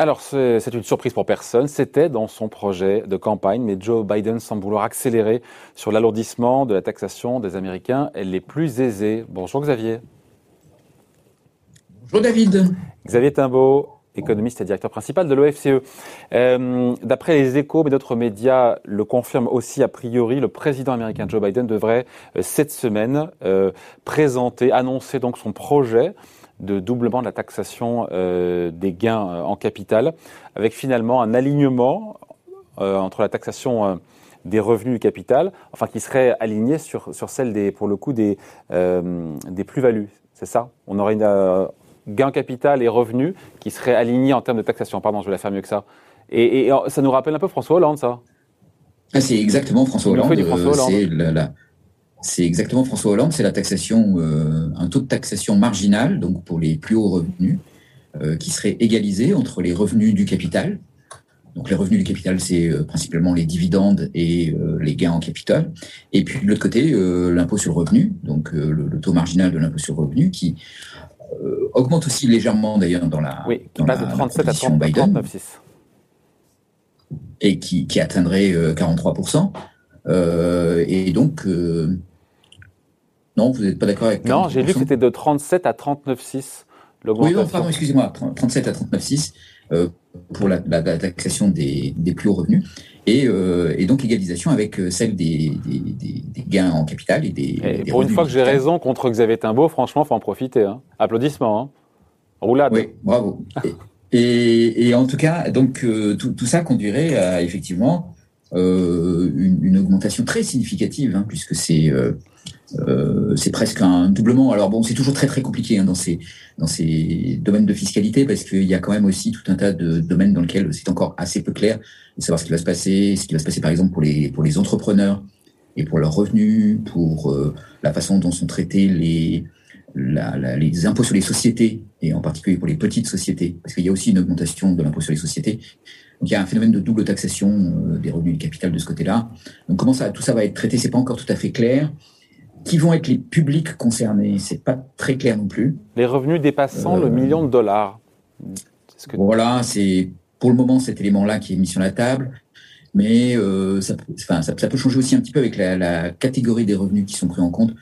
Alors, c'est une surprise pour personne. C'était dans son projet de campagne, mais Joe Biden semble vouloir accélérer sur l'alourdissement de la taxation des Américains les plus aisés. Bonjour Xavier. Bonjour David. Xavier Timbaud, économiste et directeur principal de l'OFCE. Euh, d'après les échos, mais d'autres médias le confirment aussi a priori, le président américain Joe Biden devrait euh, cette semaine euh, présenter, annoncer donc son projet de doublement de la taxation euh, des gains euh, en capital, avec finalement un alignement euh, entre la taxation des revenus du capital, enfin qui serait aligné sur, sur celle des, pour le coup des, des plus-values. C'est ça? On aurait une gain capital et revenus qui seraient alignés en termes de taxation. Pardon, je vais la faire mieux que ça. Et, ça nous rappelle un peu François Hollande, ça? Ah, c'est exactement François Hollande. La, c'est exactement François Hollande, c'est la taxation, euh, un taux de taxation marginal, donc pour les plus hauts revenus, euh, qui serait égalisé entre les revenus du capital. Donc les revenus du capital, c'est euh, principalement les dividendes et les gains en capital. Et puis de l'autre côté, l'impôt sur le revenu, donc le, taux marginal de l'impôt sur le revenu, qui augmente aussi légèrement d'ailleurs dans la oui, qui passe de 37 à 39,6 et qui, qui atteindrait 43%. et donc, non, vous n'êtes pas d'accord avec Non, j'ai lu que c'était de 37 à 39,6 Oui, pardon, excusez-moi, 37 à 39,6 euh, pour la, taxation des, plus hauts revenus. Euh, et, donc égalisation avec euh, celle des, gains en capital et des. pour une fois que j'ai raison contre Xavier Timbaud, franchement, faut en profiter. Hein. Applaudissements. Hein. Roulade. Oui, bravo. et, en tout cas, donc tout, ça conduirait à effectivement une, augmentation très significative, hein, puisque c'est euh, c'est presque un doublement. Alors bon, c'est toujours très très compliqué hein, dans ces dans ces domaines de fiscalité parce qu'il y a quand même aussi tout un tas de domaines dans lesquels c'est encore assez peu clair de savoir ce qui va se passer, ce qui va se passer par exemple pour les pour les entrepreneurs et pour leurs revenus, pour euh, la façon dont sont traités les la, les impôts sur les sociétés et en particulier pour les petites sociétés parce qu'il y a aussi une augmentation de l'impôt sur les sociétés. Donc il y a un phénomène de double taxation euh, des revenus du capital de ce côté-là. Donc comment ça tout ça va être traité, c'est pas encore tout à fait clair qui vont être les publics concernés C'est pas très clair non plus. Les revenus dépassant le euh, million de dollars. Voilà, c'est pour le moment cet élément-là qui est mis sur la table. Mais euh, ça, ça, peut changer aussi un petit peu avec la, catégorie des revenus qui sont pris en compte.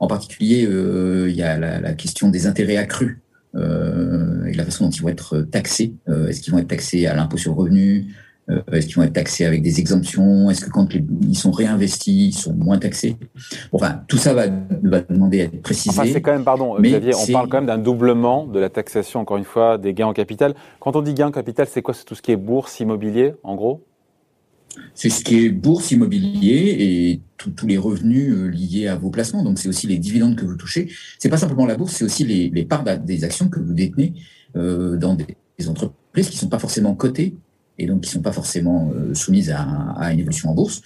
En particulier, euh, il y a la, question des intérêts accrus et la façon dont ils vont être taxés. Est-ce qu'ils vont être taxés à l'impôt sur le revenu euh, est-ce qu'ils vont être taxés avec des exemptions? Est-ce que quand ils sont réinvestis, ils sont moins taxés? Enfin, tout ça va, demander à être précisé. Enfin, c'est quand même, pardon, Xavier, on parle quand même d'un doublement de la taxation, encore une fois, des gains en capital. Quand on dit gains en capital, c'est quoi? C'est tout ce qui est bourse, immobilier, en gros? C'est ce qui est bourse immobilier et tous les revenus euh, liés à vos placements. Donc, c'est aussi les dividendes que vous touchez. C'est pas simplement la bourse, c'est aussi les, parts des actions que vous détenez euh, dans des, des entreprises qui sont pas forcément cotées et donc qui sont pas forcément euh, soumises à, à, une évolution en bourse.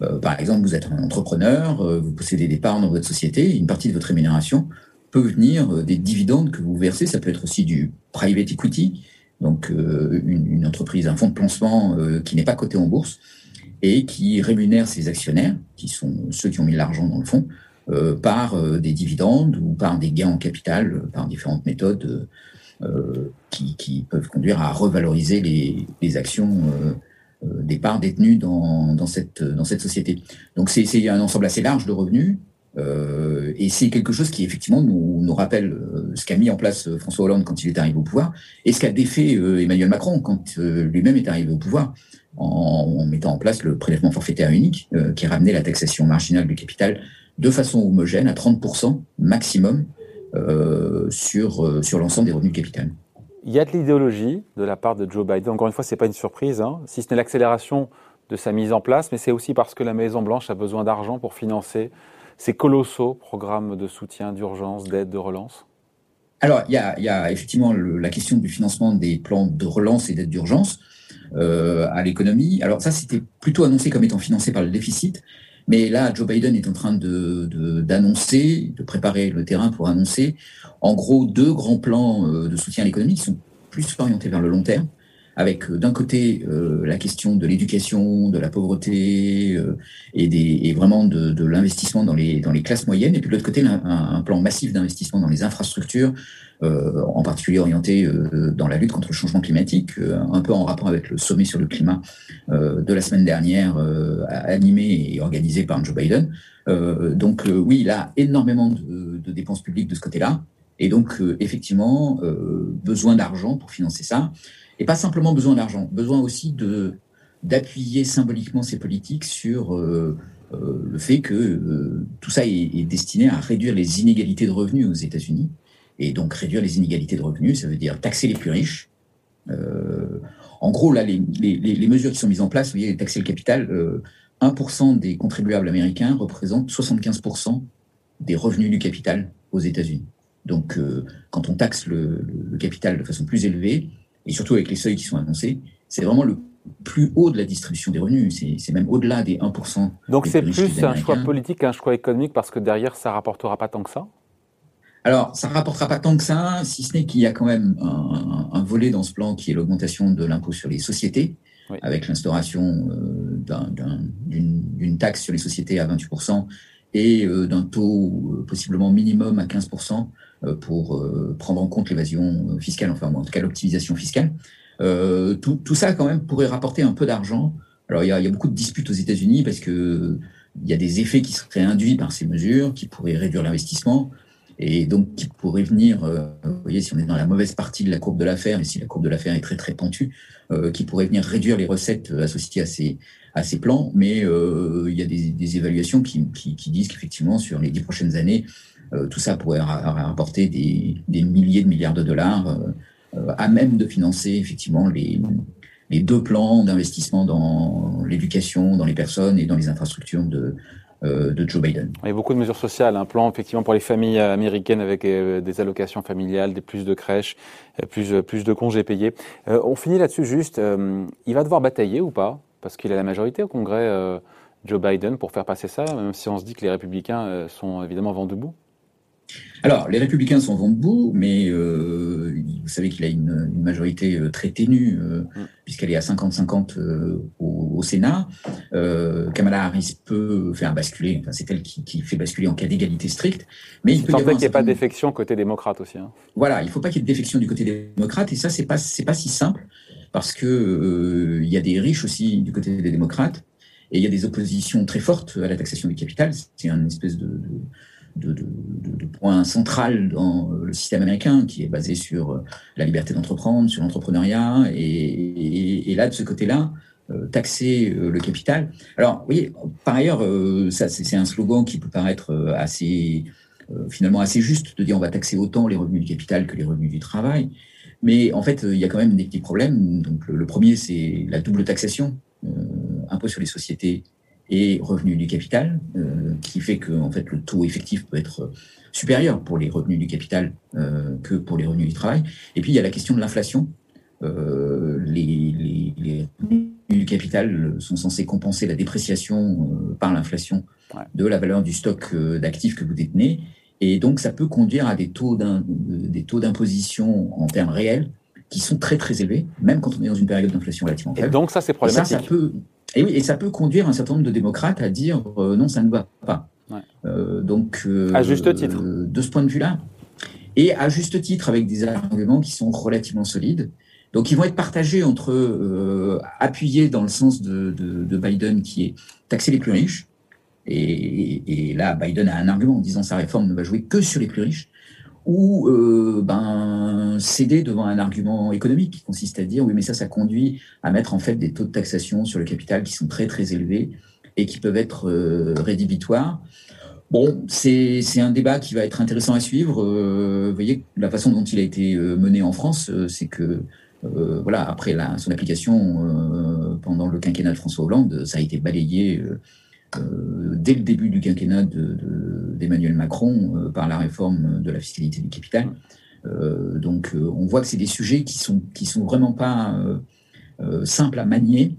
Euh, par exemple, vous êtes un entrepreneur, euh, vous possédez des parts dans votre société, une partie de votre rémunération peut venir des dividendes que vous versez. Ça peut être aussi du private equity, donc une, une, entreprise, un fonds de placement qui n'est pas coté en bourse et qui rémunère ses actionnaires, qui sont ceux qui ont mis l'argent dans le fonds, par des dividendes ou par des gains en capital, par différentes méthodes euh, qui, peuvent conduire à revaloriser les, actions euh, euh, des parts détenues dans, cette, société. Donc c'est un ensemble assez large de revenus. Et c'est quelque chose qui effectivement nous, rappelle ce qu'a mis en place François Hollande quand il est arrivé au pouvoir et ce qu'a défait Emmanuel Macron quand lui-même est arrivé au pouvoir en, mettant en place le prélèvement forfaitaire unique qui ramenait la taxation marginale du capital de façon homogène à 30% maximum sur, euh, sur l'ensemble des revenus capital. Il y a de l'idéologie de la part de Joe Biden. Encore une fois, ce n'est pas une surprise, hein. si ce n'est l'accélération de sa mise en place, mais c'est aussi parce que la Maison-Blanche a besoin d'argent pour financer ces colossaux programmes de soutien, d'urgence, d'aide, de relance Alors, il y a, il y a effectivement la question du financement des plans de relance et d'aide d'urgence euh, à l'économie. Alors ça, c'était plutôt annoncé comme étant financé par le déficit. Mais là, Joe Biden est en train d'annoncer, de, préparer le terrain pour annoncer, en gros, deux grands plans euh, de soutien à l'économie qui sont plus orientés vers le long terme. Avec d'un côté la question de l'éducation, de la pauvreté et, des, et vraiment de, de l'investissement dans les, dans les classes moyennes, et puis de l'autre côté un, un plan massif d'investissement dans les infrastructures, euh, en particulier orienté euh, dans la lutte contre le changement climatique, euh, un peu en rapport avec le sommet sur le climat de la semaine dernière, animé et organisé par Joe Biden. donc oui, il a énormément de, de dépenses publiques de ce côté-là, et donc effectivement besoin d'argent pour financer ça, et pas simplement besoin d'argent, besoin aussi de d'appuyer symboliquement ses politiques sur le fait que tout ça est, est, destiné à réduire les inégalités de revenus aux États-Unis et donc réduire les inégalités de revenus, ça veut dire taxer les plus riches. Euh, en gros, là, les, mesures qui sont mises en place, vous voyez, taxer le capital, 1% euh, des contribuables américains représentent 75% des revenus du capital aux États-Unis. Donc, euh, quand on taxe le, capital de façon plus élevée, et surtout avec les seuils qui sont annoncés, c'est vraiment le plus haut de la distribution des revenus. C'est même au-delà des 1%. Donc, c'est plus un choix politique qu'un choix économique parce que derrière, ça rapportera pas tant que ça? Alors, ça ne rapportera pas tant que ça, si ce n'est qu'il y a quand même un, volet dans ce plan qui est l'augmentation de l'impôt sur les sociétés, avec l'instauration euh, d'une taxe sur les sociétés à 28% et euh, d'un taux euh, possiblement minimum à 15% pour prendre en compte l'évasion fiscale, enfin en tout cas l'optimisation fiscale. Tout, ça quand même pourrait rapporter un peu d'argent. Alors il y, a, y, a, beaucoup de disputes aux États-Unis parce que il y a des effets qui seraient induits par ces mesures, qui pourraient réduire l'investissement et donc qui pourrait venir, euh, vous voyez, si on est dans la mauvaise partie de la courbe de l'affaire, et si la courbe de l'affaire est très très pentue, euh, qui pourrait venir réduire les recettes associées à ces, à ces plans, mais euh, il y a des, des évaluations qui, qui, qui disent qu'effectivement, sur les dix prochaines années, tout ça pourrait rapporter des, des, milliers de milliards de dollars, à même de financer effectivement les, les deux plans d'investissement dans l'éducation, dans les personnes et dans les infrastructures de, euh, de Joe Biden. Il y a beaucoup de mesures sociales, un plan effectivement pour les familles américaines avec euh, des allocations familiales, des plus de crèches, euh, plus, plus de congés payés. on finit là-dessus juste, il va devoir batailler ou pas? Parce qu'il a la majorité au Congrès, Joe Biden, pour faire passer ça, même si on se dit que les républicains sont évidemment vent debout alors, les républicains sont vent debout, mais euh, vous savez qu'il a une, majorité euh, très ténue, euh, mm. puisqu'elle est à 50-50 au, Sénat. Kamala Harris peut faire basculer, enfin, c'est elle qui, fait basculer en cas d'égalité stricte. Mais il peut y qu'il n'y ait pas de défection côté démocrate aussi. Hein. Voilà, il ne faut pas qu'il y ait de défection du côté démocrate, et ça, c'est pas pas si simple, parce que il y a des riches aussi du côté des démocrates, et il y a des oppositions très fortes à la taxation du capital. C'est une espèce de de, de, de, point central dans le système américain, qui est basé sur euh, la liberté d'entreprendre, sur l'entrepreneuriat, et, là, de ce côté-là, euh, taxer euh, le capital. Alors, vous voyez, par ailleurs, ça, c'est un slogan qui peut paraître assez, finalement assez juste de dire on va taxer autant les revenus du capital que les revenus du travail. Mais en fait, il y a quand même des petits problèmes. Donc, le premier, c'est la double taxation, impôt sur les sociétés et revenus du capital, euh, qui fait que en fait, le taux effectif peut être supérieur pour les revenus du capital euh, que pour les revenus du travail. Et puis, il y a la question de l'inflation. Euh, les, les, revenus du capital sont censés compenser la dépréciation par l'inflation de la valeur du stock d'actifs que vous détenez. Et donc, ça peut conduire à des taux d'imposition en termes réels qui sont très très élevés, même quand on est dans une période d'inflation relativement faible. Et donc ça, c'est problématique. ça, peut, et oui, et ça peut conduire un certain nombre de démocrates à dire euh, non, ça ne va pas. Euh, donc, euh, à juste titre. de ce point de vue-là, et à juste titre avec des arguments qui sont relativement solides. Donc, ils vont être partagés entre appuyer dans le sens de, de, de, Biden, qui est taxer les plus riches. Et, et, là, Biden a un argument en disant sa réforme ne va jouer que sur les plus riches ou euh, ben, céder devant un argument économique qui consiste à dire oui mais ça ça conduit à mettre en fait des taux de taxation sur le capital qui sont très très élevés et qui peuvent être euh, rédhibitoires. Bon, c'est un débat qui va être intéressant à suivre. Euh, vous voyez, la façon dont il a été mené en France, c'est que, voilà, après son application pendant le quinquennat de François Hollande, ça a été balayé dès le début du quinquennat d'Emmanuel Macron euh, par la réforme de la fiscalité du capital. Euh, donc on voit que c'est des sujets qui sont qui sont vraiment pas simples à manier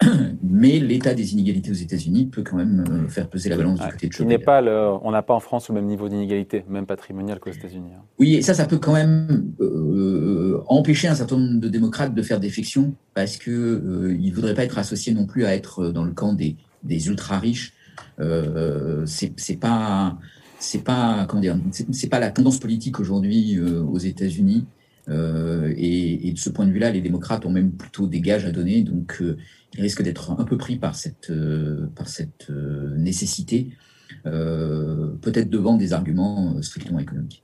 mais l'état des inégalités aux États-Unis peut quand même euh, faire peser la balance du côté de Joe Biden. Pas le, on n'a pas en France le même niveau d'inégalité, même patrimonial qu'aux États-Unis. Hein. Oui, et ça, ça peut quand même euh, empêcher un certain nombre de démocrates de faire défection parce qu'ils euh, ne voudraient pas être associés non plus à être dans le camp des, des ultra riches. Euh, c'est pas c'est pas comment dire c'est pas la tendance politique aujourd'hui aux États-Unis euh, et, de ce point de vue-là, les démocrates ont même plutôt des gages à donner, donc euh, ils risquent d'être un peu pris par cette, euh, par cette nécessité, peut-être devant des arguments strictement économiques.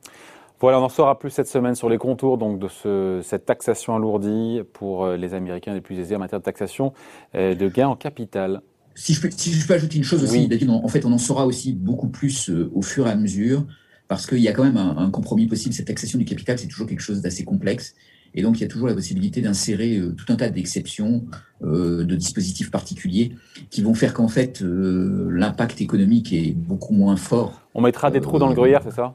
Voilà, on en saura plus cette semaine sur les contours donc, de ce, cette taxation alourdie pour les Américains les plus aisés en matière de taxation de gains en capital. Si je, peux, si je peux ajouter une chose aussi, David, en fait, on en saura aussi beaucoup plus au fur et à mesure parce qu'il y a quand même un, compromis possible. Cette taxation du capital, c'est toujours quelque chose d'assez complexe. Et donc, il y a toujours la possibilité d'insérer euh, tout un tas d'exceptions, euh, de dispositifs particuliers qui vont faire qu'en fait, euh, l'impact économique est beaucoup moins fort. On mettra des trous dans le gruyère, c'est ça?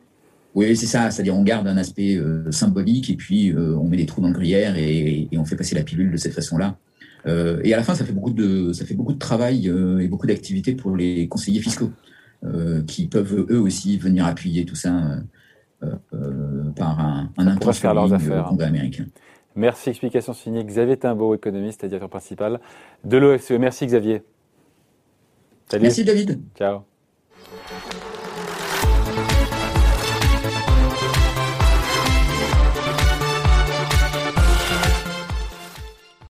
Oui, c'est ça. C'est-à-dire, on garde un aspect symbolique et puis on met des trous dans le gruyère et, et on fait passer la pilule de cette façon-là. Et à la fin, ça fait beaucoup de, ça fait beaucoup de travail et beaucoup d'activités pour les conseillers fiscaux. Euh, qui peuvent eux aussi venir appuyer tout ça euh, euh, par un, un faire leurs affaires. Américain. Merci. Explication signée Xavier Timbaud, économiste et directeur principal de l'OFCE. Merci Xavier. Salut. Merci David. Ciao.